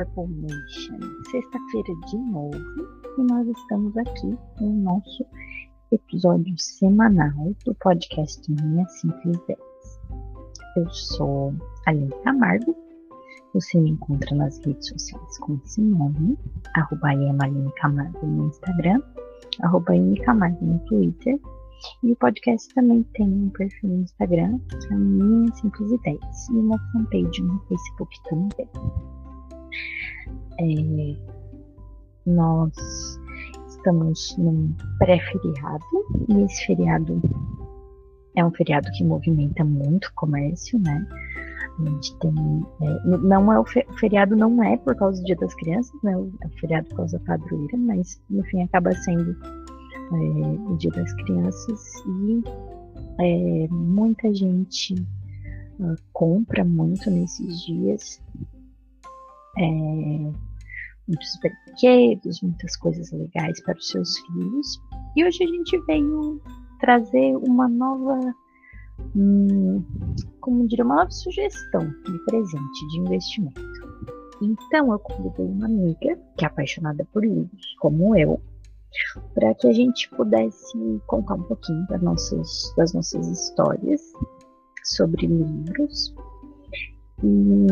Purple Nation. Sexta-feira de novo e nós estamos aqui no nosso episódio semanal do podcast Minha Simples 10. Eu sou Aline Camargo. Você me encontra nas redes sociais com esse nome, arroba Aline Camargo no Instagram, arroba Camargo no Twitter e o podcast também tem um perfil no Instagram, que é Minha Simples Ideias, e uma fanpage no Facebook também. É, nós estamos num pré-feriado, e esse feriado é um feriado que movimenta muito o comércio, né? A gente tem. É, não é o, feriado não é por causa do Dia das Crianças, né? É o feriado por causa da padroeira, mas no fim acaba sendo é, o Dia das Crianças e é, muita gente uh, compra muito nesses dias. É, muitos brinquedos, muitas coisas legais para os seus filhos. E hoje a gente veio trazer uma nova, hum, como diria, uma nova sugestão de presente, de investimento. Então eu convidei uma amiga que é apaixonada por livros, como eu, para que a gente pudesse contar um pouquinho das nossas, das nossas histórias sobre livros e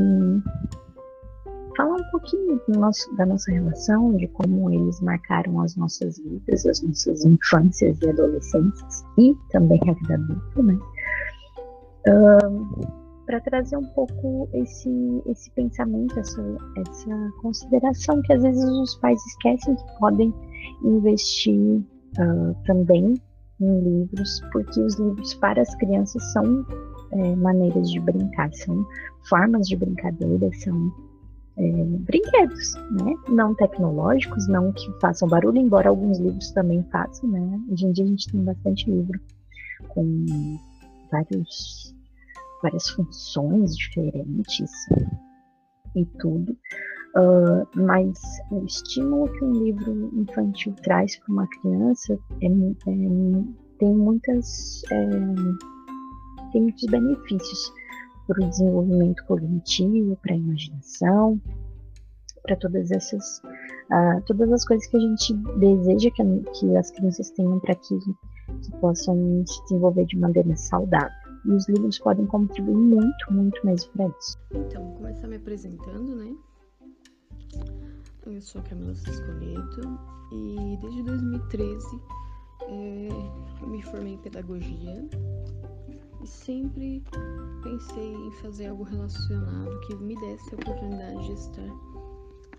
um pouquinho nosso, da nossa relação, de como eles marcaram as nossas vidas, as nossas infâncias e adolescências e também a vida adulta, né? Um, para trazer um pouco esse, esse pensamento, essa, essa consideração que às vezes os pais esquecem que podem investir uh, também em livros, porque os livros para as crianças são é, maneiras de brincar, são formas de brincadeira, são é, brinquedos, né? Não tecnológicos, não que façam barulho, embora alguns livros também façam, né? Hoje em dia a gente tem bastante livro com vários, várias funções diferentes e tudo. Uh, mas o estímulo que um livro infantil traz para uma criança é, é, tem muitas é, tem muitos benefícios para o desenvolvimento cognitivo, para a imaginação, para todas essas uh, todas as coisas que a gente deseja que, que as crianças tenham para que, que possam se desenvolver de maneira saudável. E os livros podem contribuir muito, muito mesmo para isso. Então, vou começar me apresentando, né? Eu sou a Camila Cisconeto e desde 2013 é, eu me formei em pedagogia sempre pensei em fazer algo relacionado que me desse a oportunidade de estar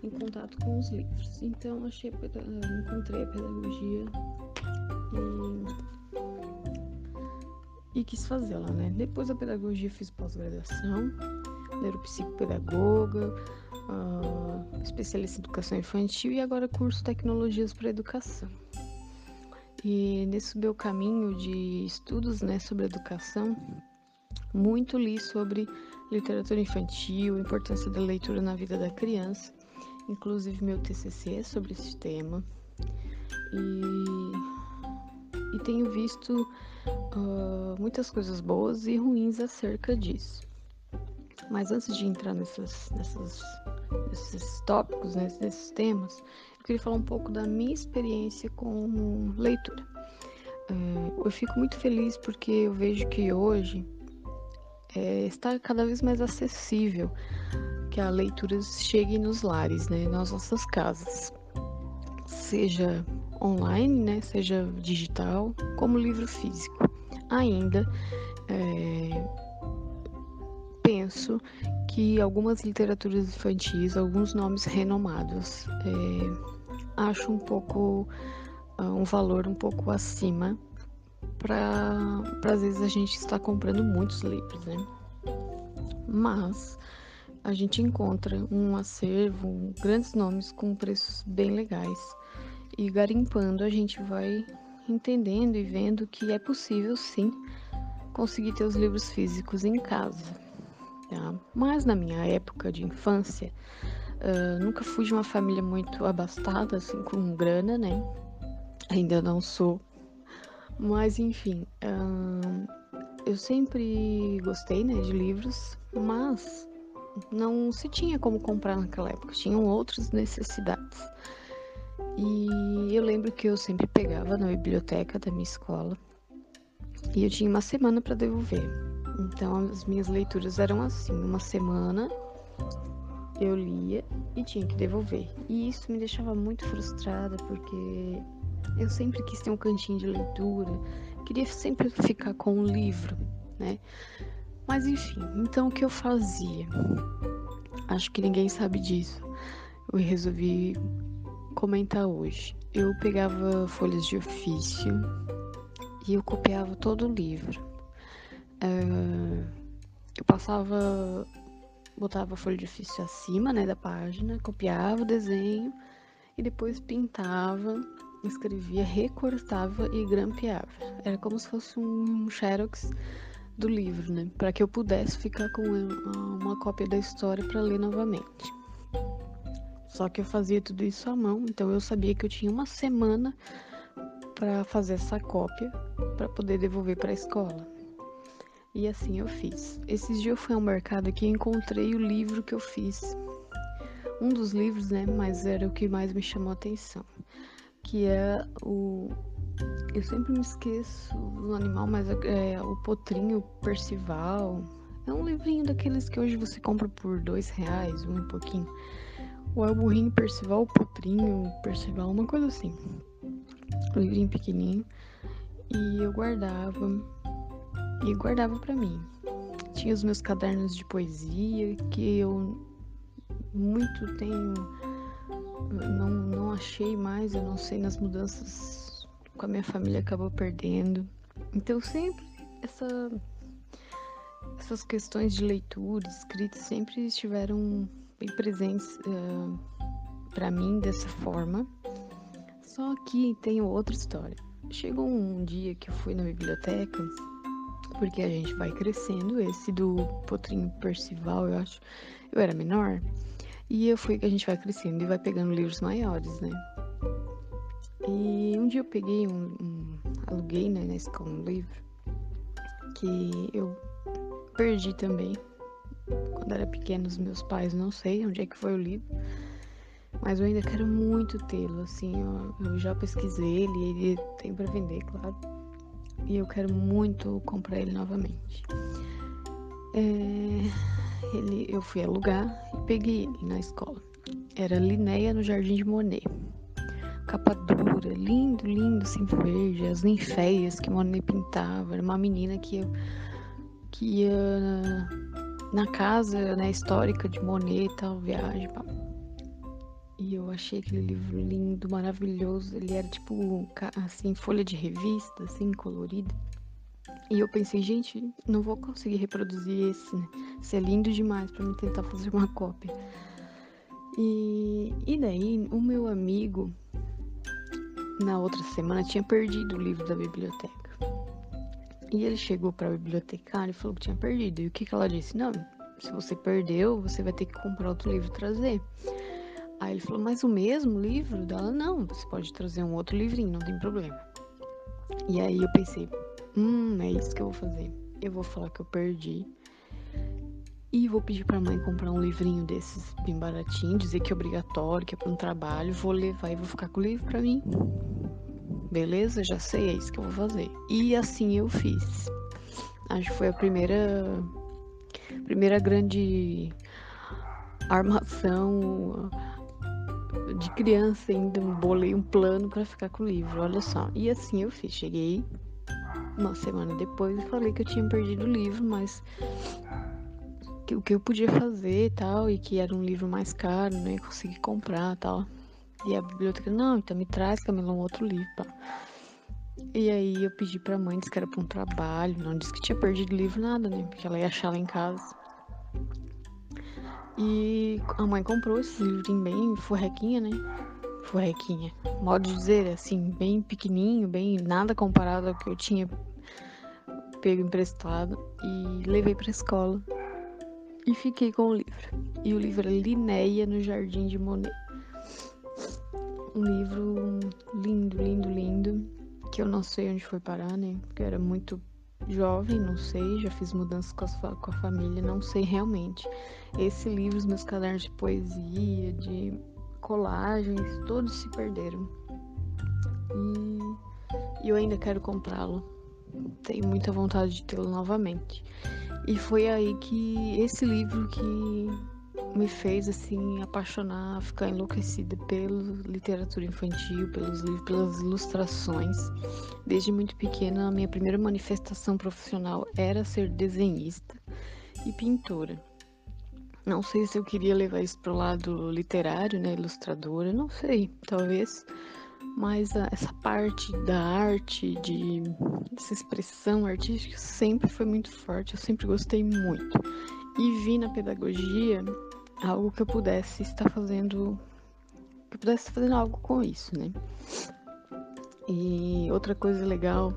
em contato com os livros. Então achei, encontrei a pedagogia e, e quis fazê-la, né? Depois da pedagogia fiz pós-graduação, neuropsicopedagoga, uh, especialista em educação infantil e agora curso tecnologias para educação. E nesse meu caminho de estudos né, sobre educação, muito li sobre literatura infantil, a importância da leitura na vida da criança, inclusive meu TCC é sobre esse tema. E, e tenho visto uh, muitas coisas boas e ruins acerca disso. Mas antes de entrar nessas, nessas esses tópicos, né, nesses temas, queria falar um pouco da minha experiência com leitura. É, eu fico muito feliz porque eu vejo que hoje é, está cada vez mais acessível que a leitura chegue nos lares, né, nas nossas casas, seja online, né, seja digital, como livro físico. Ainda é, penso que algumas literaturas infantis, alguns nomes renomados, é, acho um pouco uh, um valor um pouco acima para às vezes a gente está comprando muitos livros, né? Mas a gente encontra um acervo, grandes nomes com preços bem legais. E garimpando a gente vai entendendo e vendo que é possível sim conseguir ter os livros físicos em casa. Tá? Mas na minha época de infância, uh, nunca fui de uma família muito abastada, assim, com grana, né? Ainda não sou. Mas enfim, uh, eu sempre gostei né, de livros, mas não se tinha como comprar naquela época, tinham outras necessidades. E eu lembro que eu sempre pegava na biblioteca da minha escola e eu tinha uma semana para devolver. Então as minhas leituras eram assim, uma semana eu lia e tinha que devolver. E isso me deixava muito frustrada porque eu sempre quis ter um cantinho de leitura, queria sempre ficar com um livro, né? Mas enfim, então o que eu fazia? Acho que ninguém sabe disso. Eu resolvi comentar hoje. Eu pegava folhas de ofício e eu copiava todo o livro. Uh, eu passava, botava a folha de ofício acima né, da página, copiava o desenho e depois pintava, escrevia, recortava e grampeava. Era como se fosse um xerox do livro, né? Para que eu pudesse ficar com uma cópia da história para ler novamente. Só que eu fazia tudo isso à mão, então eu sabia que eu tinha uma semana para fazer essa cópia para poder devolver para a escola. E assim eu fiz. Esses dias eu fui ao mercado aqui e encontrei o livro que eu fiz. Um dos livros, né? Mas era o que mais me chamou a atenção. Que é o eu sempre me esqueço do animal, mas é, é o potrinho Percival. É um livrinho daqueles que hoje você compra por dois reais, um e pouquinho. Ou é o burrinho Percival, o potrinho Percival, uma coisa assim. Um livrinho pequenininho. E eu guardava. E guardava para mim. Tinha os meus cadernos de poesia que eu muito tenho. Não, não achei mais, eu não sei nas mudanças com a minha família acabou perdendo. Então sempre essa, essas questões de leitura, escrita, sempre estiveram bem presentes uh, eh, para mim dessa forma. Só que tem outra história. Chegou um dia que eu fui na biblioteca, porque a gente vai crescendo, esse do Potrinho Percival, eu acho, eu era menor, e eu fui que a gente vai crescendo e vai pegando livros maiores, né? E um dia eu peguei um, um aluguei né, na escola um livro que eu perdi também. Quando era pequeno, os meus pais não sei onde é que foi o livro. Mas eu ainda quero muito tê-lo, assim, eu, eu, já pesquisei ele, ele tem para vender, claro. E eu quero muito comprar ele novamente. É, ele, eu fui alugar e peguei ele na escola. Era Linéia no Jardim de Monet capa dura, lindo, lindo, assim, verde, as ninféias que Monet pintava. Era uma menina que, ia, que ia na, na casa né, histórica de Monet e tal, viagem. Pá. E eu achei aquele livro lindo, maravilhoso. Ele era tipo, assim, folha de revista, assim, colorida. E eu pensei, gente, não vou conseguir reproduzir esse, né? Isso é lindo demais para mim tentar fazer uma cópia. E, e daí, o meu amigo, na outra semana tinha perdido o livro da biblioteca. E ele chegou para a bibliotecária e falou que tinha perdido. E o que, que ela disse? Não, se você perdeu, você vai ter que comprar outro livro e trazer. Aí ele falou, mas o mesmo livro dela? Não, você pode trazer um outro livrinho, não tem problema. E aí eu pensei, hum, é isso que eu vou fazer. Eu vou falar que eu perdi. E vou pedir pra mãe comprar um livrinho desses bem baratinho, dizer que é obrigatório, que é para um trabalho. Vou levar e vou ficar com o livro pra mim. Beleza? Já sei, é isso que eu vou fazer. E assim eu fiz. Acho que foi a primeira. Primeira grande armação de criança ainda. Bolei um plano para ficar com o livro, olha só. E assim eu fiz. Cheguei uma semana depois e falei que eu tinha perdido o livro, mas que, o que eu podia fazer e tal, e que era um livro mais caro, não ia conseguir comprar tal. E a biblioteca, não, então me traz, Camila, um outro livro, pá. E aí eu pedi pra mãe, disse que era pra um trabalho, não disse que tinha perdido o livro, nada, né? Porque ela ia achar lá em casa. E a mãe comprou esse livrinho bem forrequinha, né? Forrequinha. Modo de dizer, assim, bem pequenininho, bem nada comparado ao que eu tinha pego emprestado. E levei pra escola e fiquei com o livro. E o livro é Linéia no Jardim de Monet. Um livro lindo, lindo, lindo, que eu não sei onde foi parar, né? Porque era muito jovem, não sei, já fiz mudanças com a, com a família, não sei realmente. Esse livro, os meus cadernos de poesia, de colagens, todos se perderam. E, eu ainda quero comprá-lo. Tenho muita vontade de tê-lo novamente. E foi aí que esse livro que me fez assim apaixonar, ficar enlouquecida pela literatura infantil, pelos livros, pelas ilustrações. Desde muito pequena, a minha primeira manifestação profissional era ser desenhista e pintora. Não sei se eu queria levar isso para o lado literário, né, ilustradora, não sei, talvez. Mas a, essa parte da arte, de essa expressão artística sempre foi muito forte, eu sempre gostei muito. E vi na pedagogia algo que eu pudesse estar fazendo, que eu pudesse estar fazendo algo com isso, né? E outra coisa legal,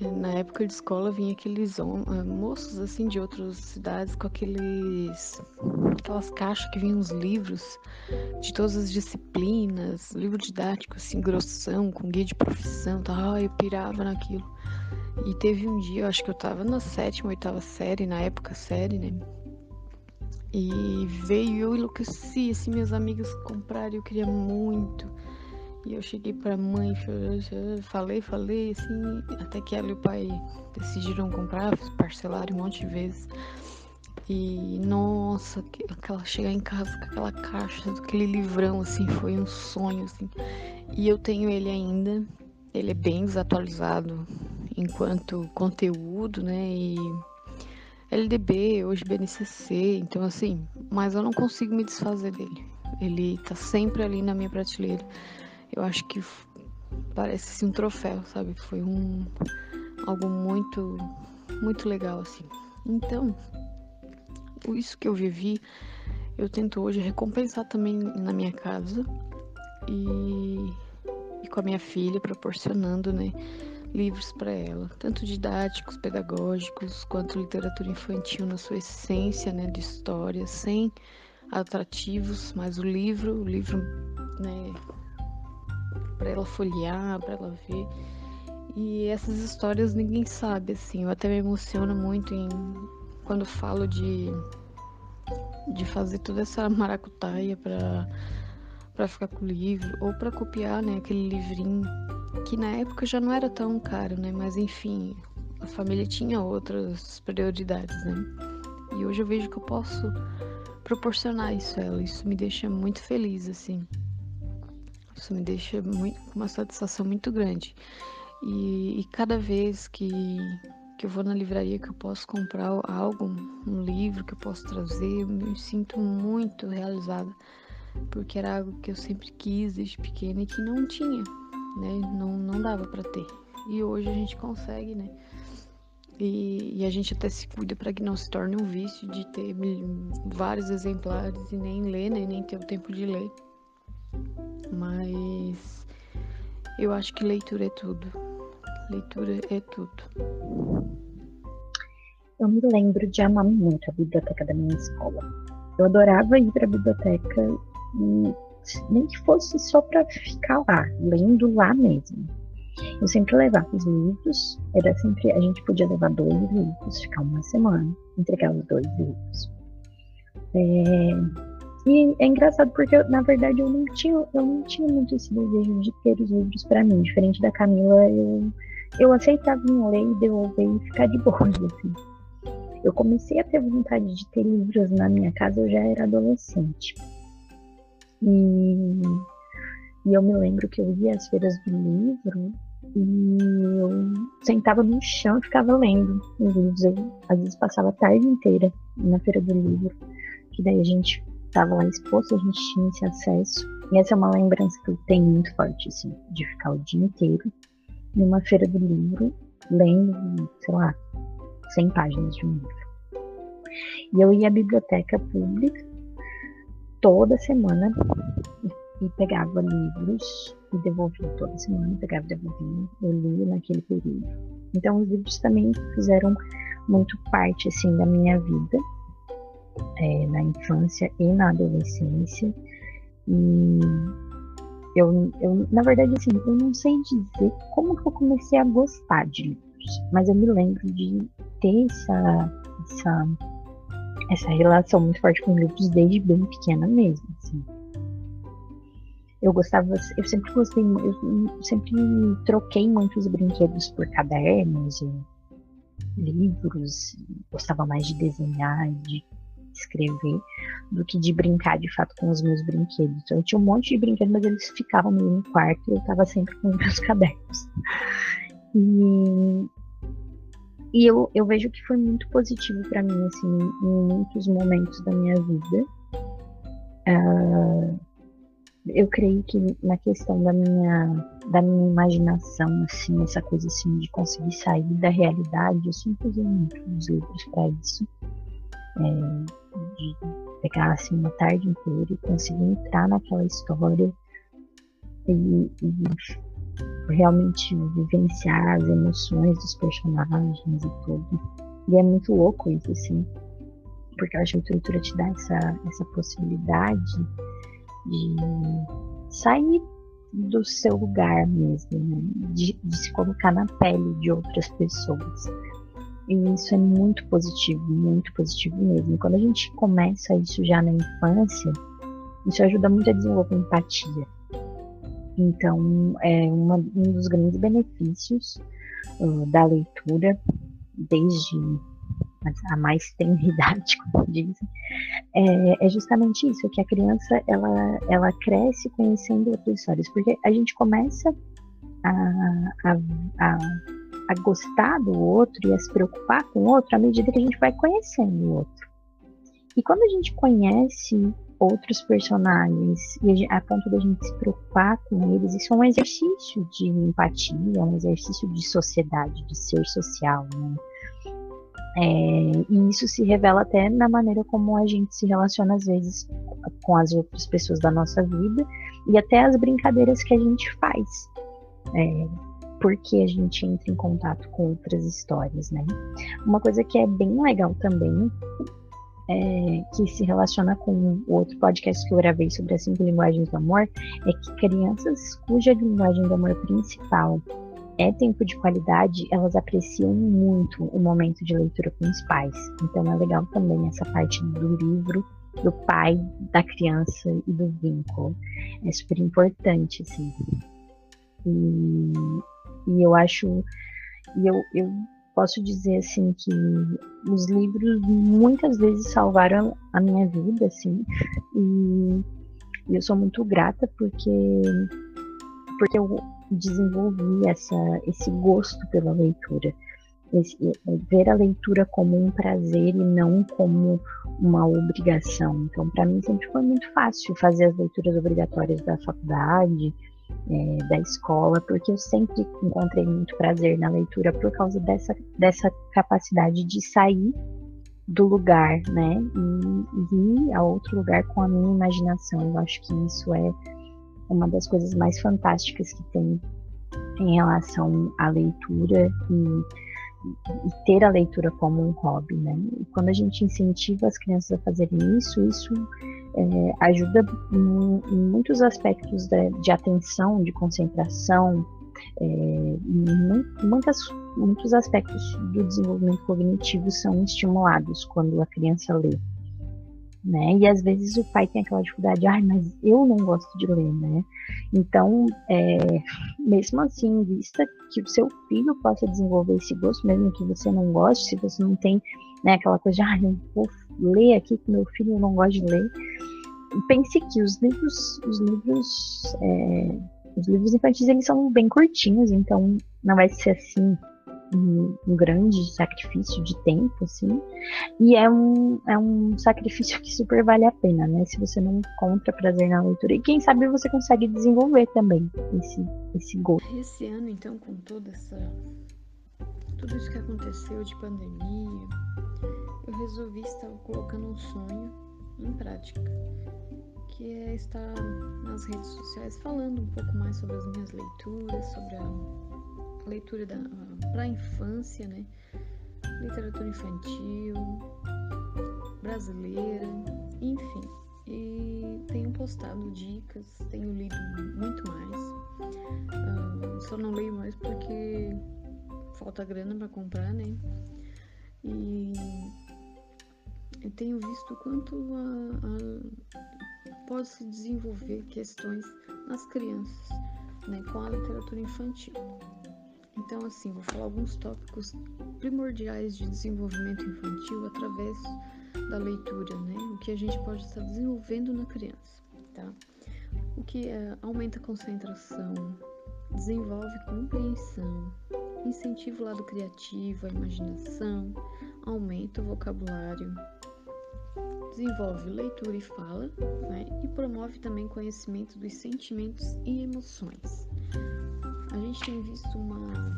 na época de escola vinha aqueles eh, moços assim de outras cidades com aqueles aquelas caixas que vinham os livros de todas as disciplinas, livro didático assim grossão, com guia de profissão, tal, eu pirava naquilo. E teve um dia, eu acho que eu tava na sétima, oitava série, na época série, né? E veio, eu enlouqueci, assim, minhas amigas compraram, eu queria muito. E eu cheguei pra mãe, falei, falei, assim, até que ela e o pai decidiram comprar, parcelaram um monte de vezes. E nossa, aquela chegar em casa com aquela caixa, aquele livrão, assim, foi um sonho, assim. E eu tenho ele ainda, ele é bem desatualizado enquanto conteúdo, né? E LDB, hoje BNCC, então assim, mas eu não consigo me desfazer dele. Ele tá sempre ali na minha prateleira. Eu acho que parece assim, um troféu, sabe? Foi um algo muito muito legal assim. Então, isso que eu vivi, eu tento hoje recompensar também na minha casa e, e com a minha filha, proporcionando, né? Livros para ela, tanto didáticos, pedagógicos, quanto literatura infantil na sua essência, né, de história, sem atrativos, mas o livro, o livro, né, para ela folhear, para ela ver. E essas histórias ninguém sabe, assim. Eu até me emociono muito em quando falo de de fazer toda essa maracutaia para ficar com o livro ou para copiar, né, aquele livrinho que na época já não era tão caro, né? Mas enfim, a família tinha outras prioridades, né? E hoje eu vejo que eu posso proporcionar isso a ela. Isso me deixa muito feliz, assim. Isso me deixa muito, uma satisfação muito grande. E, e cada vez que, que eu vou na livraria que eu posso comprar algo, um livro que eu posso trazer, eu me sinto muito realizada. Porque era algo que eu sempre quis desde pequena e que não tinha né? Não, não dava para ter. E hoje a gente consegue, né? E, e, a gente até se cuida para que não se torne um vício de ter vários exemplares e nem ler, né? nem ter o tempo de ler. Mas eu acho que leitura é tudo. Leitura é tudo. Eu me lembro de amar muito a biblioteca da minha escola. Eu adorava ir para a biblioteca e nem que fosse só para ficar lá, lendo lá mesmo. Eu sempre levava os livros, era sempre, a gente podia levar dois livros, ficar uma semana, entregar os dois livros. É, e é engraçado porque, na verdade, eu não tinha, eu não tinha muito esse desejo de ter os livros para mim. Diferente da Camila, eu, eu aceitava em ler e devolver e ficar de boa, assim. Eu comecei a ter vontade de ter livros na minha casa, eu já era adolescente. E, e eu me lembro que eu ia às feiras do livro e eu sentava no chão e ficava lendo os livros. Eu, às vezes, passava a tarde inteira na feira do livro, que daí a gente estava lá exposto, a gente tinha esse acesso. E essa é uma lembrança que eu tenho muito forte, assim, de ficar o dia inteiro numa feira do livro, lendo, sei lá, 100 páginas de um livro. E eu ia à biblioteca pública toda semana e pegava livros e devolvia toda semana, pegava e devolvia, eu lia naquele período. Então os livros também fizeram muito parte assim da minha vida, é, na infância e na adolescência. E eu, eu, na verdade, assim, eu não sei dizer como que eu comecei a gostar de livros. mas eu me lembro de ter essa, essa, essa relação muito forte com livros desde bem pequena mesmo, assim. Eu gostava, eu sempre gostei, eu sempre troquei muitos brinquedos por cadernos, livros, gostava mais de desenhar, de escrever, do que de brincar de fato com os meus brinquedos. Então, eu tinha um monte de brinquedos, mas eles ficavam no quarto e eu estava sempre com meus cadernos. E, e eu, eu vejo que foi muito positivo para mim, assim, em muitos momentos da minha vida. Uh, eu creio que na questão da minha, da minha imaginação, assim, essa coisa assim de conseguir sair da realidade, eu sempre usei muito os livros para isso. É, de pegar assim uma tarde inteira e conseguir entrar naquela história e, e realmente vivenciar as emoções dos personagens e tudo. E é muito louco isso, assim, porque acho que a literatura te dá essa, essa possibilidade de sair do seu lugar mesmo, né? de, de, se colocar na pele de outras pessoas. E isso é muito positivo, muito positivo mesmo. quando a gente começa isso já na infância, isso ajuda muito a desenvolver empatia. Então, é uma, um dos grandes benefícios uh, da leitura, desde a mais tenridade, como dizem, é, é, justamente isso, que a criança ela, ela cresce conhecendo outras histórias, porque a gente começa a, a, a, a gostar do outro e a se preocupar com o outro à medida que a gente vai conhecendo o outro. E quando a gente conhece outros personagens e a, ponto da gente se preocupar com eles, isso é um exercício de empatia, é um exercício de sociedade, de ser social, né? É, e isso se revela até na maneira como a gente se relaciona às vezes com as outras pessoas da nossa vida e até as brincadeiras que a gente faz. É, porque a gente entra em contato com outras histórias, né? Uma coisa que é bem legal também, é, que se relaciona com o outro podcast que eu gravei sobre as cinco linguagens do amor, é que crianças cuja linguagem do amor principal é tempo de qualidade, elas apreciam muito o momento de leitura com os pais. Então é legal também essa parte do livro, do pai, da criança e do vínculo. É super importante, assim. E, e eu acho. E eu, eu posso dizer, assim, que os livros muitas vezes salvaram a minha vida, assim. E, eu sou muito grata porque. Porque eu desenvolvi essa, esse gosto pela leitura. Esse, ver a leitura como um prazer e não como uma obrigação. Então, para mim sempre foi muito fácil fazer as leituras obrigatórias da faculdade, é, da escola, porque eu sempre encontrei muito prazer na leitura por causa dessa, dessa capacidade de sair do lugar, né, e, e ir a outro lugar com a minha imaginação. Eu acho que isso é uma das coisas mais fantásticas que tem em relação à leitura e, e ter a leitura como um hobby, né? E quando a gente incentiva as crianças a fazerem isso, isso é, ajuda em, muitos aspectos de, de, atenção, de concentração, é, muitas, muitos aspectos do desenvolvimento cognitivo são estimulados quando a criança lê né? E às vezes o pai tem aquela dificuldade, ai, mas eu não gosto de ler, né? Então, é, mesmo assim, vista que o seu filho possa desenvolver esse gosto, mesmo que você não goste, se você não tem né, aquela coisa de, ai, eu vou ler aqui que meu filho não gosta de ler, pense que os livros, os livros, é, os livros infantis eles são bem curtinhos, então não vai ser assim um, um, grande sacrifício de tempo, assim, e é um, é um sacrifício que super vale a pena, né? Se você não encontra prazer na leitura. E quem sabe você consegue desenvolver também esse, esse gosto. Esse ano, então, com toda essa. Tudo isso que aconteceu de pandemia, eu resolvi estar colocando um sonho em prática, que é estar nas redes sociais falando um pouco mais sobre as minhas leituras, sobre a leitura para a infância, né? Literatura infantil, brasileira, enfim. E tenho postado dicas, tenho lido muito mais. Uh, só não leio mais porque falta grana para comprar, né? E eu tenho visto quanto a, a, pode se desenvolver questões nas crianças, né, com a literatura infantil. Então, assim, vou falar alguns tópicos primordiais de desenvolvimento infantil através da leitura, né? O que a gente pode estar desenvolvendo na criança, tá? O que é, aumenta a concentração, desenvolve compreensão, incentiva o lado criativo, a imaginação, aumenta o vocabulário, desenvolve leitura e fala, né? E promove também conhecimento dos sentimentos e emoções. A gente tem visto uma,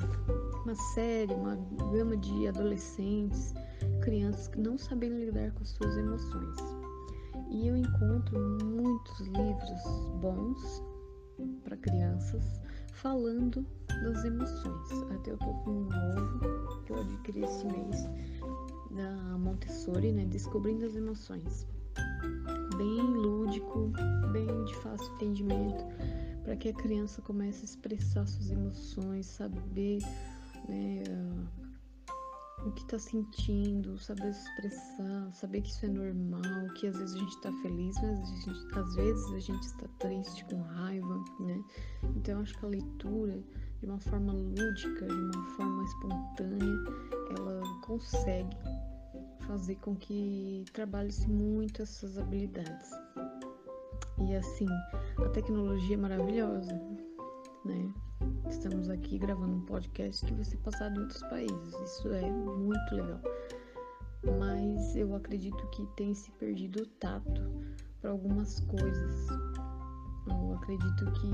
uma série, uma gama de adolescentes, crianças que não sabem lidar com suas emoções. E eu encontro muitos livros bons para crianças falando das emoções. Até eu tô com um novo que eu adquiri esse mês da Montessori, né? Descobrindo as emoções. Bem lúdico, bem de fácil entendimento para que a criança comece a expressar suas emoções, saber né, o que está sentindo, saber expressar, saber que isso é normal, que às vezes a gente está feliz, mas gente, às vezes a gente está triste, com raiva, né? Então eu acho que a leitura, de uma forma lúdica, de uma forma espontânea, ela consegue fazer com que trabalhe-se muito essas habilidades. E assim, a tecnologia é maravilhosa, né? Estamos aqui gravando um podcast que vai ser passado em outros países. Isso é muito legal. Mas eu acredito que tem se perdido o tato para algumas coisas. Eu acredito que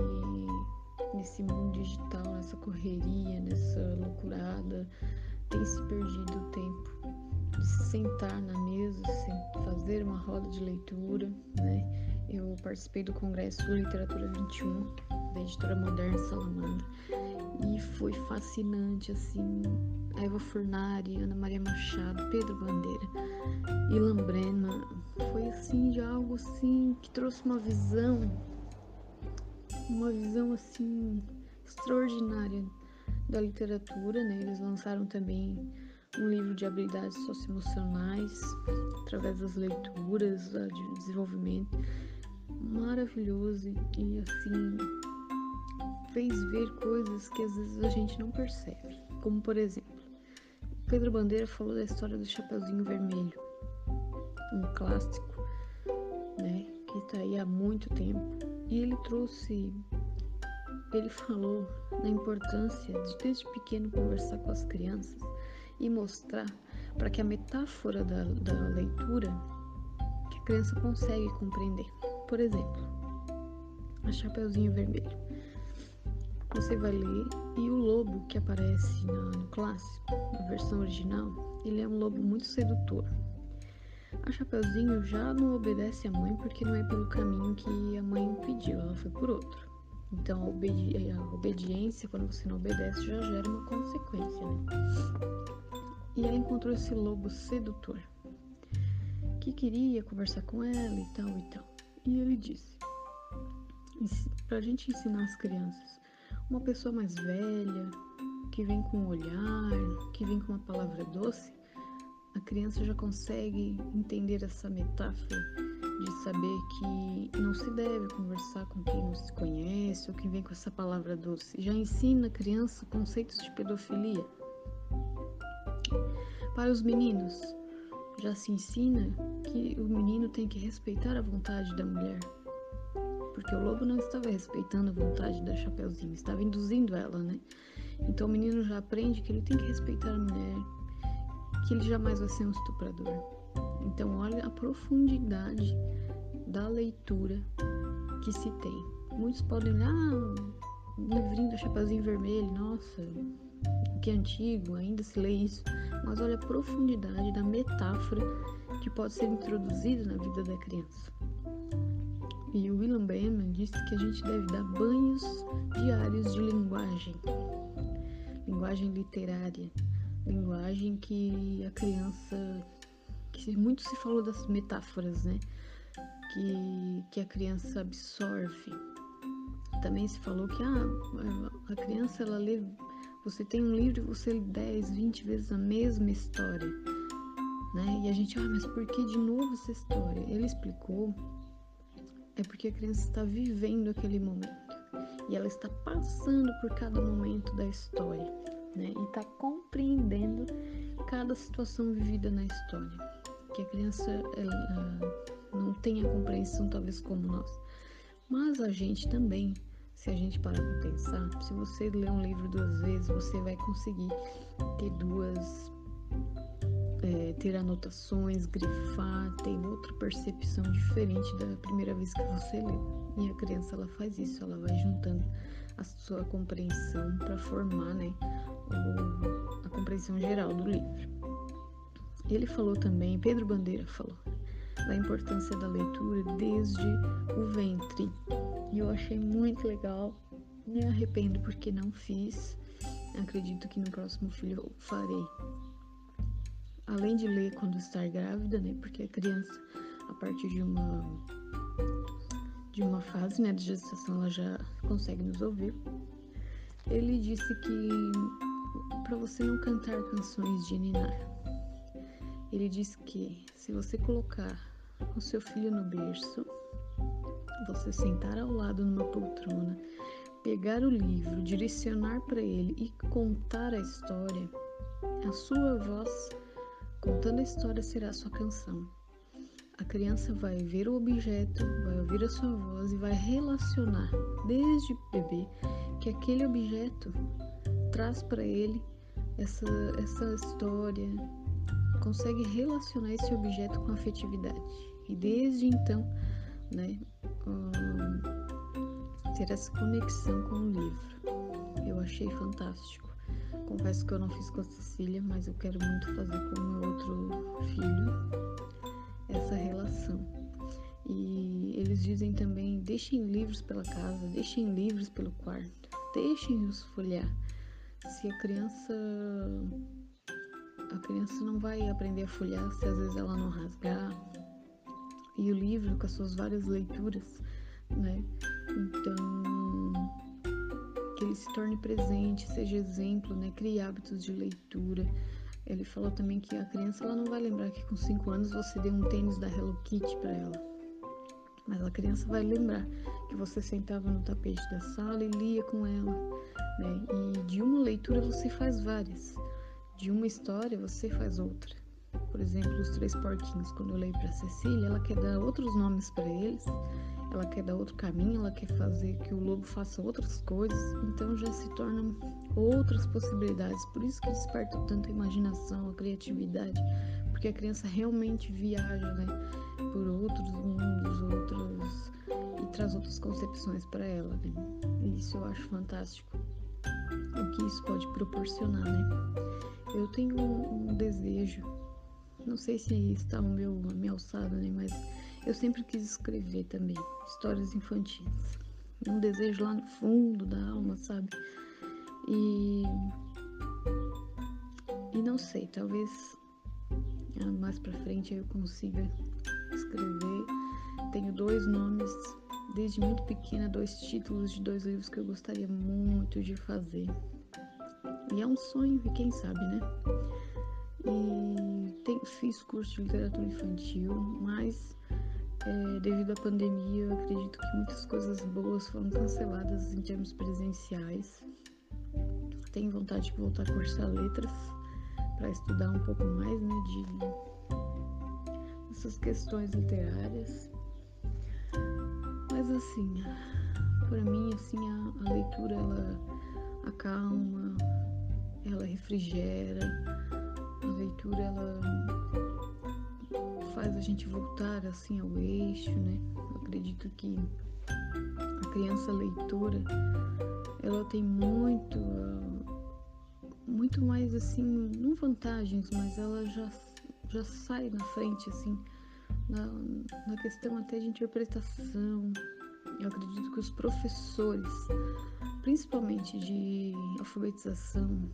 nesse mundo digital, nessa correria, nessa loucurada, tem se perdido o tempo de sentar na mesa, fazer uma roda de leitura, né? Eu participei do Congresso Literatura 21 da editora Moderna Salamandra e foi fascinante assim. Eva Furnari, Ana Maria Machado, Pedro Bandeira e Lambrena foi assim de algo assim que trouxe uma visão, uma visão assim extraordinária da literatura, né? Eles lançaram também um livro de habilidades socioemocionais através das leituras, de desenvolvimento maravilhoso e assim fez ver coisas que às vezes a gente não percebe. Como por exemplo, Pedro Bandeira falou da história do Chapeuzinho Vermelho, um clássico, né, que está aí há muito tempo. E ele trouxe, ele falou da importância de desde pequeno conversar com as crianças e mostrar para que a metáfora da, da leitura que a criança consegue compreender. Por exemplo, a Chapeuzinho Vermelho. Você vai ler e o lobo que aparece no clássico, na versão original, ele é um lobo muito sedutor. A Chapeuzinho já não obedece à mãe porque não é pelo caminho que a mãe pediu, ela foi por outro. Então a, obedi a obediência, quando você não obedece, já gera uma consequência, né? E ela encontrou esse lobo sedutor que queria conversar com ela e tal e tal. E ele disse: para a gente ensinar as crianças, uma pessoa mais velha, que vem com um olhar, que vem com uma palavra doce, a criança já consegue entender essa metáfora de saber que não se deve conversar com quem não se conhece ou quem vem com essa palavra doce. Já ensina a criança conceitos de pedofilia. Para os meninos, já se ensina que o menino tem que respeitar a vontade da mulher. Porque o lobo não estava respeitando a vontade da Chapeuzinho, estava induzindo ela, né? Então o menino já aprende que ele tem que respeitar a mulher, que ele jamais vai ser um estuprador. Então olha a profundidade da leitura que se tem. Muitos podem olhar, ah, livrinho da Chapeuzinho Vermelho, nossa, que é antigo, ainda se lê isso, mas olha a profundidade da metáfora que pode ser introduzida na vida da criança. E o William Bremen disse que a gente deve dar banhos diários de linguagem, linguagem literária, linguagem que a criança, que muito se falou das metáforas, né? Que, que a criança absorve. Também se falou que ah, a criança ela lê Você tem um livro e você lê 10, 20 vezes a mesma história. Né? E a gente, ah, mas por que de novo essa história? Ele explicou, é porque a criança está vivendo aquele momento. E ela está passando por cada momento da história, né? E está compreendendo cada situação vivida na história. Que a criança ela, não tem a compreensão talvez como nós. Mas a gente também se a gente parar para pensar, se você ler um livro duas vezes, você vai conseguir ter duas. É, ter anotações, grifar, ter outra percepção diferente da primeira vez que você leu. E a criança ela faz isso, ela vai juntando a sua compreensão para formar né, o, a compreensão geral do livro. Ele falou também, Pedro Bandeira falou, da importância da leitura desde o ventre. E eu achei muito legal. Me arrependo porque não fiz. Acredito que no próximo filho eu farei. Além de ler quando estar grávida, né? Porque a criança, a partir de uma de uma fase, né, de gestação, ela já consegue nos ouvir. Ele disse que para você não cantar canções de ninar. Ele disse que se você colocar o seu filho no berço, você sentar ao lado numa poltrona, pegar o livro, direcionar para ele e contar a história, a sua voz contando a história será a sua canção. A criança vai ver o objeto, vai ouvir a sua voz e vai relacionar desde bebê que aquele objeto traz para ele essa, essa história, consegue relacionar esse objeto com afetividade. E desde então, né, ter essa conexão com o livro. Eu achei fantástico. Confesso que eu não fiz com a Cecília, mas eu quero muito fazer com o meu outro filho essa relação. E eles dizem também: deixem livros pela casa, deixem livros pelo quarto, deixem-os folhear. Se a criança a criança não vai aprender a folhear se às vezes ela não rasgar. E o livro com as suas várias leituras, né? Então, que ele se torne presente, seja exemplo, né? Crie hábitos de leitura. Ele falou também que a criança ela não vai lembrar que com 5 anos você deu um tênis da Hello Kitty para ela. Mas a criança vai lembrar que você sentava no tapete da sala e lia com ela, né? E de uma leitura você faz várias. De uma história você faz outra. Por exemplo, os três porquinhos. Quando eu leio para Cecília, ela quer dar outros nomes para eles ela quer dar outro caminho, ela quer fazer que o lobo faça outras coisas, então já se tornam outras possibilidades. Por isso que desperta tanto a imaginação, a criatividade, porque a criança realmente viaja, né, por outros mundos, outros e traz outras concepções para ela, né? E isso eu acho fantástico. O que isso pode proporcionar, né? Eu tenho um, um desejo, não sei se está o meu a minha alçada, né, mas eu sempre quis escrever também histórias infantis. Um desejo lá no fundo da alma, sabe? E. E não sei, talvez ah, mais pra frente eu consiga escrever. Tenho dois nomes, desde muito pequena, dois títulos de dois livros que eu gostaria muito de fazer. E é um sonho, e quem sabe, né? E tem, fiz curso de literatura infantil, mas é, devido à pandemia, eu acredito que muitas coisas boas foram canceladas em termos presenciais. Tenho vontade de voltar a cursar letras para estudar um pouco mais, né, de essas questões literárias. Mas assim, para mim, assim, a, a leitura ela acalma, ela refrigera, a leitura ela faz a gente voltar assim ao eixo, né? Eu acredito que a criança leitora ela tem muito muito mais assim, não vantagens, mas ela já já sai na frente assim na, na questão até de interpretação. Eu acredito que os professores, principalmente de alfabetização,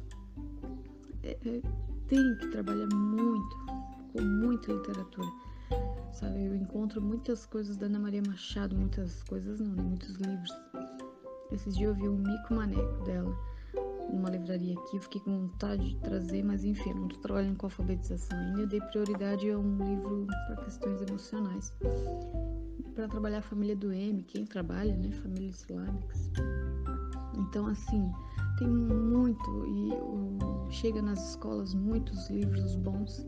é, é, têm que trabalhar muito com muita literatura. Sabe, eu encontro muitas coisas da Ana Maria Machado, muitas coisas não, né? Muitos livros. Esses dias eu vi um mico maneco dela numa livraria aqui, fiquei com vontade de trazer, mas enfim, eu não estou trabalhando com alfabetização ainda, dei prioridade a um livro para questões emocionais. Para trabalhar a família do M, quem trabalha, né, famílias islâmicas. Então, assim, tem muito e o, chega nas escolas muitos livros bons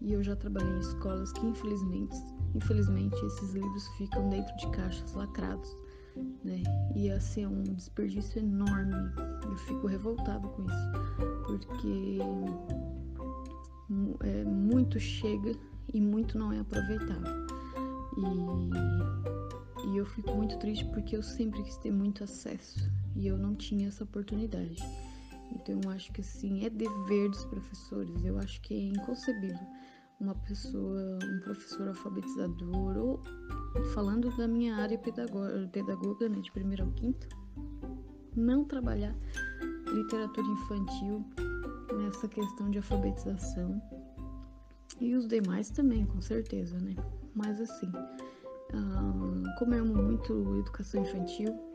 e eu já trabalhei em escolas que infelizmente, infelizmente esses livros ficam dentro de caixas lacrados, né? E assim é um desperdício enorme. Eu fico revoltado com isso, porque é, muito chega e muito não é aproveitado. E, e eu fico muito triste porque eu sempre quis ter muito acesso e eu não tinha essa oportunidade. Então eu acho que assim é dever dos professores. Eu acho que é inconcebível uma pessoa, um professor alfabetizador ou falando da minha área pedagoga, né, de primeiro ao quinto, não trabalhar literatura infantil nessa questão de alfabetização e os demais também, com certeza, né? Mas assim, como eu amo muito educação infantil,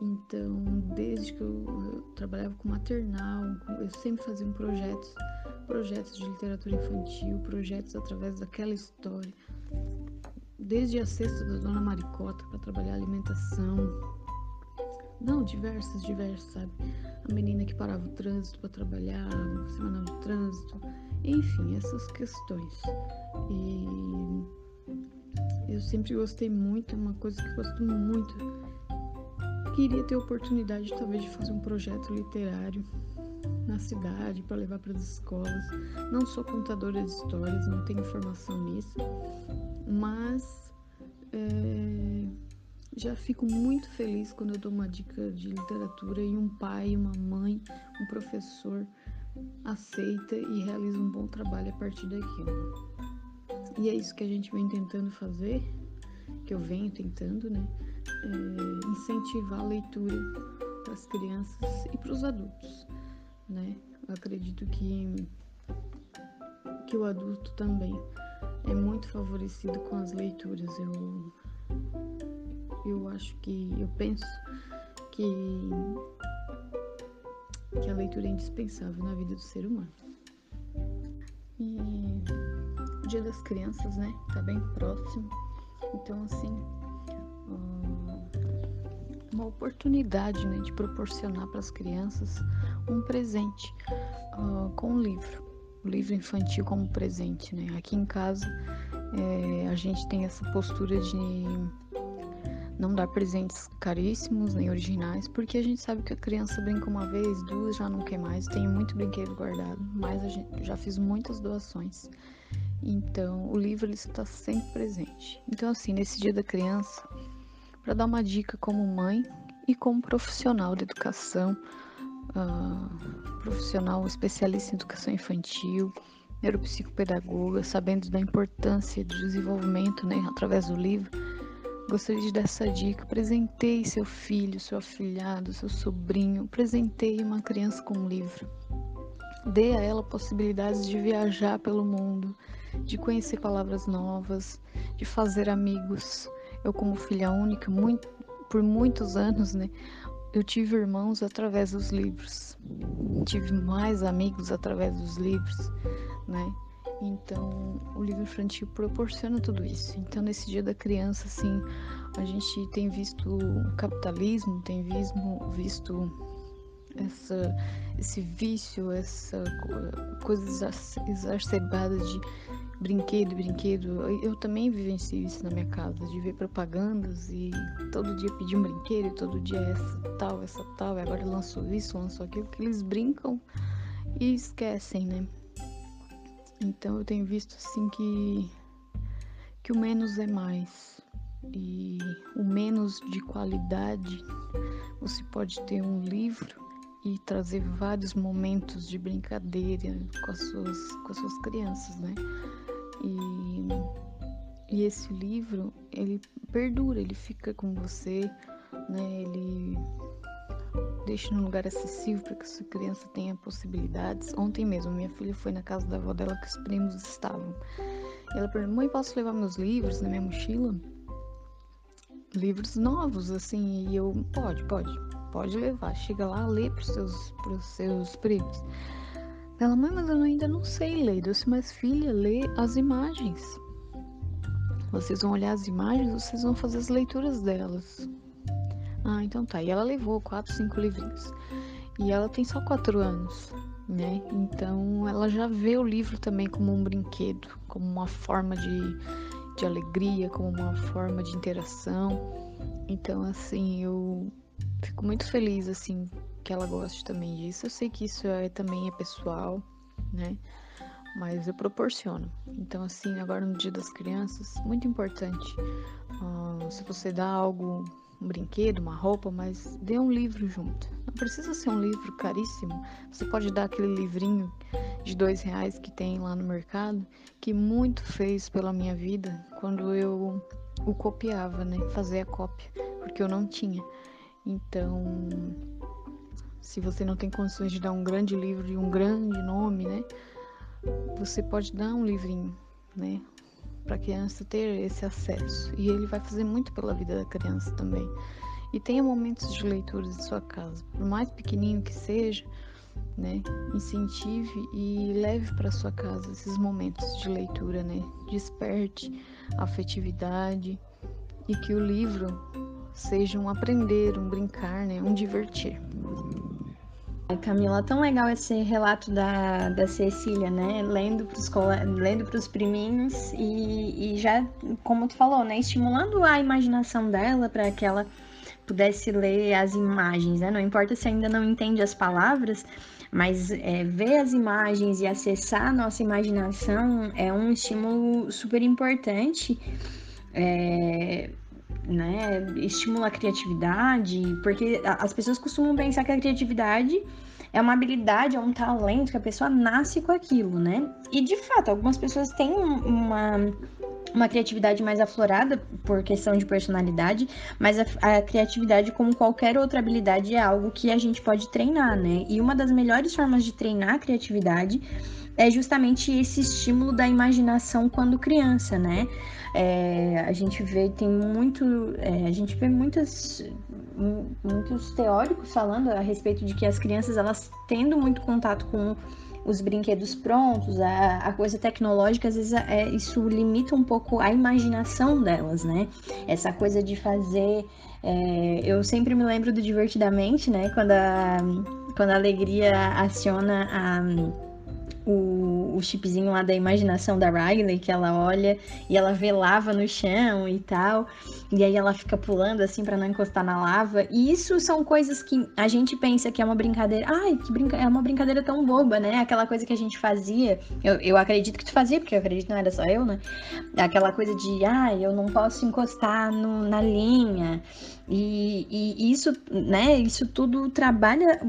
então, desde que eu, eu trabalhava com maternal, eu sempre fazia um projetos, projetos de literatura infantil, projetos através daquela história. Desde a cesta da Dona Maricota para trabalhar alimentação. Não, diversas, diversas, sabe? A menina que parava o trânsito para trabalhar, semana de trânsito, enfim, essas questões. E eu sempre gostei muito, é uma coisa que gosto muito queria ter oportunidade talvez de fazer um projeto literário na cidade para levar para as escolas. Não sou contadora de histórias, não tenho formação nisso, mas é, já fico muito feliz quando eu dou uma dica de literatura e um pai, uma mãe, um professor aceita e realiza um bom trabalho a partir daquilo. E é isso que a gente vem tentando fazer, que eu venho tentando, né? é, incentivar a leitura para as crianças e para os adultos, né? Eu acredito que que o adulto também é muito favorecido com as leituras. Eu eu acho que eu penso que que a leitura é indispensável na vida do ser humano. E Dia das Crianças, né? Tá bem próximo. Então assim, uma oportunidade né, de proporcionar para as crianças um presente uh, com um livro, o um livro infantil como presente. Né? Aqui em casa é, a gente tem essa postura de não dar presentes caríssimos nem originais, porque a gente sabe que a criança brinca uma vez, duas, já não quer mais. Tenho muito brinquedo guardado, mas gente já fiz muitas doações. Então, o livro ele está sempre presente. Então, assim, nesse dia da criança, para dar uma dica como mãe e como profissional de educação, uh, profissional especialista em educação infantil, neuropsicopedagoga, sabendo da importância do desenvolvimento né, através do livro, gostaria de dar essa dica. Presenteie seu filho, seu afilhado, seu sobrinho, presenteie uma criança com um livro. Dê a ela possibilidades de viajar pelo mundo, de conhecer palavras novas, de fazer amigos, eu como filha única, muito, por muitos anos, né, eu tive irmãos através dos livros. Tive mais amigos através dos livros, né? Então, o livro infantil proporciona tudo isso. Então, nesse Dia da Criança, assim, a gente tem visto capitalismo, tem visto, visto essa, esse vício, essa coisa exacerbada de brinquedo, brinquedo. Eu também vivencio isso na minha casa, de ver propagandas e todo dia pedir um brinquedo, todo dia essa tal, essa tal, agora lançou isso, lançou aquilo, que eles brincam e esquecem, né? Então eu tenho visto assim que que o menos é mais e o menos de qualidade você pode ter um livro e trazer vários momentos de brincadeira com as suas, com as suas crianças, né? E, e esse livro, ele perdura, ele fica com você, né? Ele deixa num lugar acessível para que a sua criança tenha possibilidades. Ontem mesmo, minha filha foi na casa da avó dela que os primos estavam. Ela perguntou: mãe, posso levar meus livros na minha mochila? Livros novos, assim, e eu, pode, pode. Pode levar. Chega lá, lê pros seus, pros seus primos. Ela, mãe, mas eu ainda não sei ler. Eu disse, mas filha, lê as imagens. Vocês vão olhar as imagens, vocês vão fazer as leituras delas. Ah, então tá. E ela levou quatro, cinco livrinhos. E ela tem só quatro anos, né? Então ela já vê o livro também como um brinquedo, como uma forma de, de alegria, como uma forma de interação. Então, assim, eu fico muito feliz, assim, que ela goste também disso. Eu sei que isso é, também é pessoal, né? Mas eu proporciono. Então, assim, agora no Dia das Crianças, muito importante. Uh, se você dá algo, um brinquedo, uma roupa, mas dê um livro junto. Não precisa ser um livro caríssimo. Você pode dar aquele livrinho de dois reais que tem lá no mercado, que muito fez pela minha vida quando eu o copiava, né? Fazer a cópia, porque eu não tinha. Então, se você não tem condições de dar um grande livro e um grande nome, né? Você pode dar um livrinho, né? Para a criança ter esse acesso. E ele vai fazer muito pela vida da criança também. E tenha momentos de leitura em sua casa, por mais pequenininho que seja, né? Incentive e leve para sua casa esses momentos de leitura, né? Desperte a afetividade e que o livro seja um aprender, um brincar, né? Um divertir. Camila, tão legal esse relato da, da Cecília, né? Lendo para lendo priminhos e, e já, como tu falou, né? Estimulando a imaginação dela para que ela pudesse ler as imagens, né? Não importa se ainda não entende as palavras, mas é, ver as imagens e acessar a nossa imaginação é um estímulo super importante. É, né, estimula a criatividade, porque as pessoas costumam pensar que a criatividade é uma habilidade, é um talento que a pessoa nasce com aquilo, né? E de fato, algumas pessoas têm uma, uma criatividade mais aflorada por questão de personalidade, mas a, a, criatividade, como qualquer outra habilidade, é algo que a gente pode treinar, né? E uma das melhores formas de treinar a criatividade é justamente esse estímulo da imaginação quando criança, né? É, a gente vê, tem muito, é, a gente vê muitas, muitos teóricos falando a respeito de que as crianças, elas tendo muito contato com os brinquedos prontos, a, a coisa tecnológica, às vezes é, isso limita um pouco a imaginação delas, né? Essa coisa de fazer. É, eu sempre me lembro do Divertidamente, né? Quando a, quando a alegria aciona a o, o chipzinho lá da imaginação da Riley, que ela olha e ela vê lava no chão e tal. E aí ela fica pulando assim para não encostar na lava. E isso são coisas que a gente pensa que é uma brincadeira. Ai, que brinca... é uma brincadeira tão boba, né? Aquela coisa que a gente fazia. Eu, eu acredito que tu fazia, porque eu acredito não era só eu, né? Aquela coisa de, ai, eu não posso encostar no, na linha. E, e, isso, né, isso tudo trabalha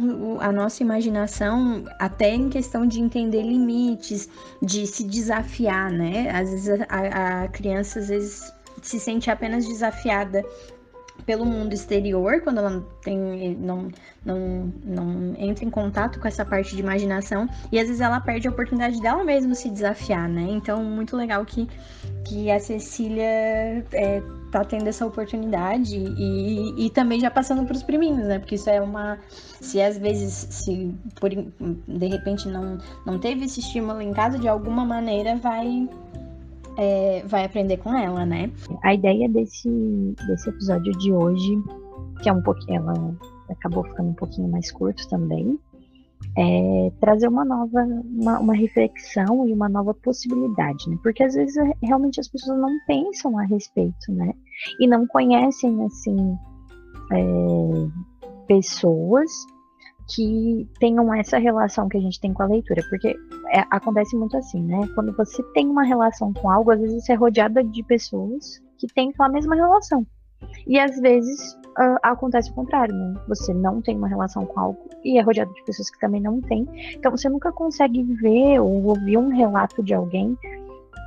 a nossa imaginação até em questão de entender limites, de se desafiar, né? Às vezes a, a criança às vezes se sente apenas desafiada pelo mundo exterior, quando ela tem, não, não, não entra em contato com essa parte de imaginação, e às vezes ela perde a oportunidade dela mesma se desafiar, né? Então, muito legal que, que a Cecília é, tá tendo essa oportunidade e, e também já passando para os priminhos, né? Porque isso é uma. Se às vezes, se por, de repente não, não teve esse estímulo em casa, de alguma maneira vai é, vai aprender com ela, né? A ideia desse, desse episódio de hoje, que é um pouquinho, ela acabou ficando um pouquinho mais curto também, é trazer uma nova, uma, uma, reflexão e uma nova possibilidade, né? Porque às vezes realmente as pessoas não pensam a respeito, né? E não conhecem, assim, é, pessoas que tenham essa relação que a gente tem com a leitura, porque é, acontece muito assim, né? Quando você tem uma relação com algo, às vezes você é rodeada de pessoas que têm a mesma relação. E às vezes uh, acontece o contrário, né? Você não tem uma relação com algo e é rodeado de pessoas que também não têm. Então você nunca consegue ver ou ouvir um relato de alguém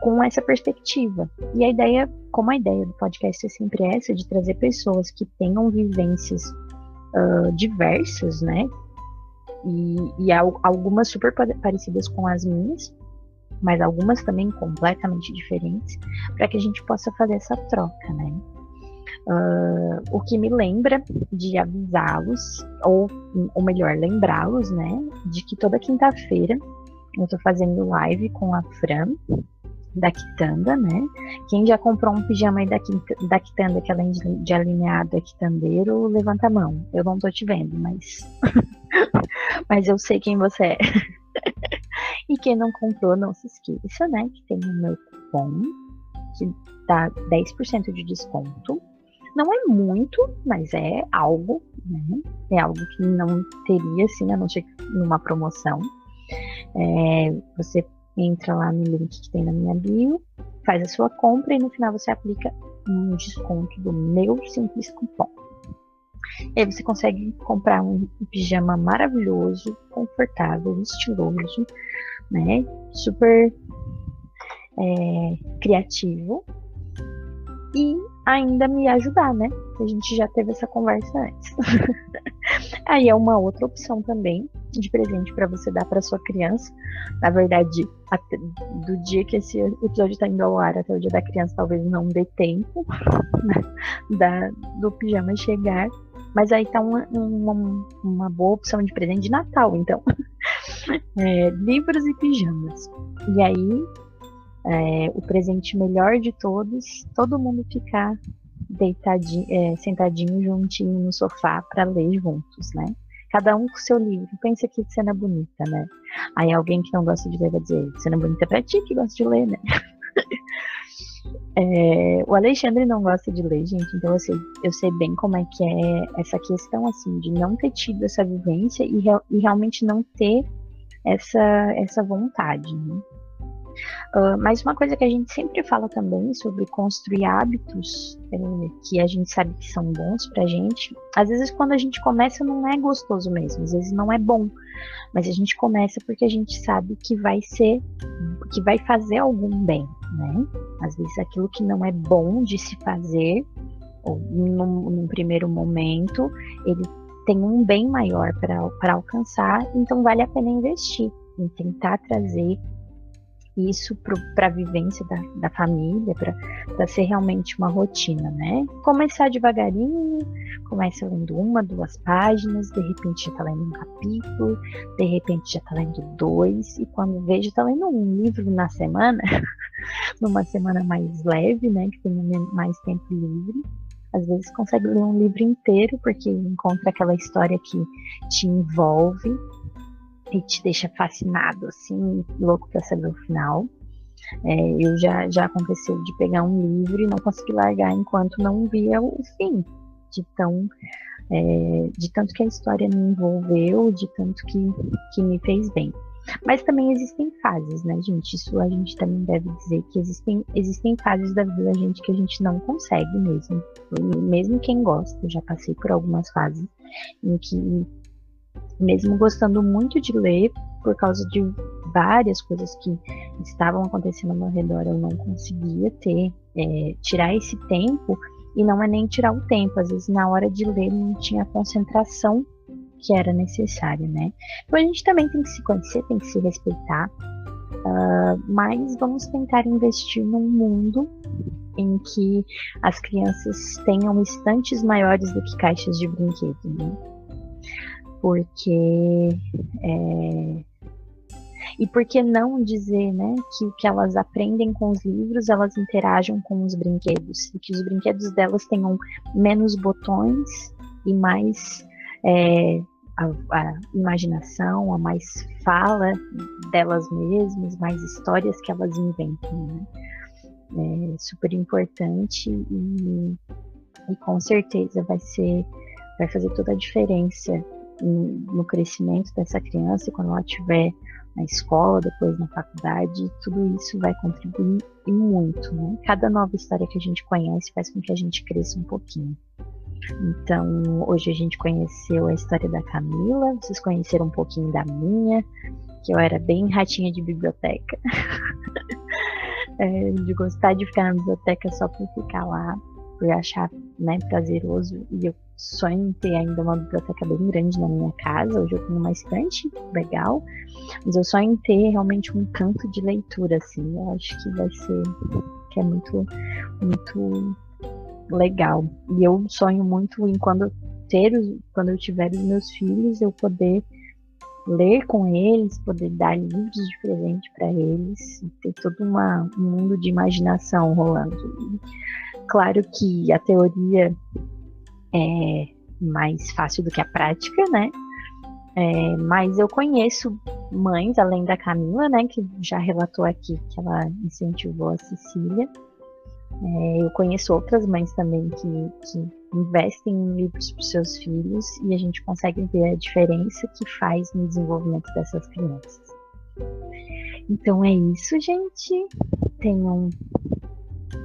com essa perspectiva. E a ideia, como a ideia do podcast é sempre essa, de trazer pessoas que tenham vivências uh, diversas, né? E, e algumas super parecidas com as minhas, mas algumas também completamente diferentes, para que a gente possa fazer essa troca, né? Uh, o que me lembra de avisá-los, ou, ou melhor, lembrá-los, né, de que toda quinta-feira eu tô fazendo live com a Fran, da Quitanda, né? Quem já comprou um pijama aí da, da Quitanda, que além de, alinhado é quitandeiro, levanta a mão. Eu não tô te vendo, mas. mas eu sei quem você é. e quem não comprou, não se esqueça, né? Que tem o meu cupom, que dá 10% de desconto. Não é muito, mas é algo, né? É algo que não teria, assim, a não ser numa promoção. É, você entra lá no link que tem na minha bio, faz a sua compra e no final você aplica um desconto do meu simples cupom. E aí você consegue comprar um pijama maravilhoso, confortável, estiloso, né? Super é, criativo e ainda me ajudar, né? A gente já teve essa conversa antes. Aí é uma outra opção também de presente para você dar para sua criança. Na verdade, do dia que esse episódio está indo ao ar até o dia da criança, talvez não dê tempo da, do pijama chegar. Mas aí tá uma, uma, uma boa opção de presente de Natal, então. É, livros e pijamas. E aí, é, o presente melhor de todos, todo mundo ficar deitadinho, é, sentadinho juntinho no sofá para ler juntos, né? Cada um com seu livro. Pensa que cena bonita, né? Aí alguém que não gosta de ler vai dizer, cena bonita pra ti que gosta de ler, né? é, o Alexandre não gosta de ler, gente, então eu sei, eu sei bem como é que é essa questão, assim, de não ter tido essa vivência e, e realmente não ter essa, essa vontade, né? Uh, mas uma coisa que a gente sempre fala também sobre construir hábitos é, que a gente sabe que são bons pra gente, às vezes quando a gente começa não é gostoso mesmo, às vezes não é bom, mas a gente começa porque a gente sabe que vai ser, que vai fazer algum bem, né? Às vezes aquilo que não é bom de se fazer, ou num, num primeiro momento, ele tem um bem maior para alcançar, então vale a pena investir em tentar trazer isso para a vivência da, da família, para ser realmente uma rotina, né? Começar devagarinho, começa lendo uma, duas páginas, de repente já está lendo um capítulo, de repente já está lendo dois, e quando vejo está lendo um livro na semana, numa semana mais leve, né? Que tem mais tempo livre. Às vezes consegue ler um livro inteiro, porque encontra aquela história que te envolve e te deixa fascinado, assim, louco para saber o final. É, eu já, já aconteceu de pegar um livro e não conseguir largar enquanto não via o fim, de tão é, de tanto que a história me envolveu, de tanto que, que me fez bem. Mas também existem fases, né, gente? Isso a gente também deve dizer que existem, existem fases da vida da gente que a gente não consegue mesmo. Mesmo quem gosta, eu já passei por algumas fases em que mesmo gostando muito de ler, por causa de várias coisas que estavam acontecendo ao meu redor, eu não conseguia ter, é, tirar esse tempo, e não é nem tirar o tempo, às vezes na hora de ler não tinha a concentração que era necessária, né? Então a gente também tem que se conhecer, tem que se respeitar, uh, mas vamos tentar investir num mundo em que as crianças tenham estantes maiores do que caixas de brinquedo, né? Porque é, e por que não dizer, né, que o que elas aprendem com os livros, elas interajam com os brinquedos e que os brinquedos delas tenham menos botões e mais é, a, a, imaginação, a mais fala delas mesmas, mais histórias que elas inventam, né? É super importante e, e com certeza vai ser vai fazer toda a diferença no crescimento dessa criança quando ela estiver na escola, depois na faculdade, tudo isso vai contribuir e muito, né? Cada nova história que a gente conhece faz com que a gente cresça um pouquinho. Então, hoje a gente conheceu a história da Camila, vocês conheceram um pouquinho da minha, que eu era bem ratinha de biblioteca. é, de gostar de ficar na biblioteca só por ficar lá, por achar né, prazeroso. E eu sonho em ter ainda uma biblioteca bem grande na minha casa. Hoje eu tenho uma estante legal, mas eu sonho em ter realmente um canto de leitura, assim. Eu acho que vai ser que é muito, muito legal. E eu sonho muito em quando ter, quando eu tiver os meus filhos, eu poder ler com eles, poder dar livros de presente para eles, ter todo uma, um mundo de imaginação rolando. E, claro que a teoria é mais fácil do que a prática, né? É, mas eu conheço mães, além da Camila, né, que já relatou aqui que ela incentivou a Cecília. É, eu conheço outras mães também que, que investem em livros para os seus filhos e a gente consegue ver a diferença que faz no desenvolvimento dessas crianças. Então é isso, gente. Tenham,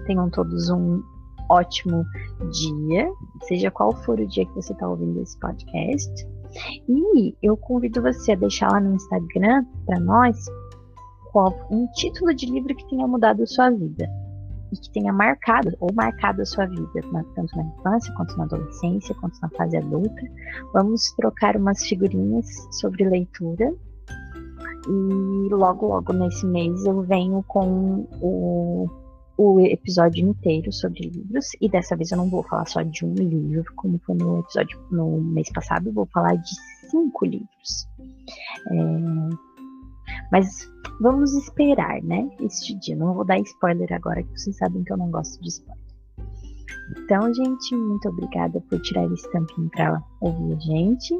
tenham todos um ótimo dia, seja qual for o dia que você está ouvindo esse podcast. E eu convido você a deixar lá no Instagram para nós qual um título de livro que tenha mudado a sua vida e que tenha marcado ou marcado a sua vida, tanto na infância, quanto na adolescência, quanto na fase adulta. Vamos trocar umas figurinhas sobre leitura. E logo, logo nesse mês eu venho com o, o episódio inteiro sobre livros. E dessa vez eu não vou falar só de um livro, como foi no episódio no mês passado, eu vou falar de cinco livros. É, mas vamos esperar, né? Este dia. Não vou dar spoiler agora, que vocês sabem que eu não gosto de spoiler. Então, gente, muito obrigada por tirar esse tampinho para ouvir a gente.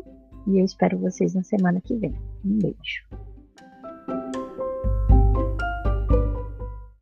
E eu espero vocês na semana que vem. Um beijo.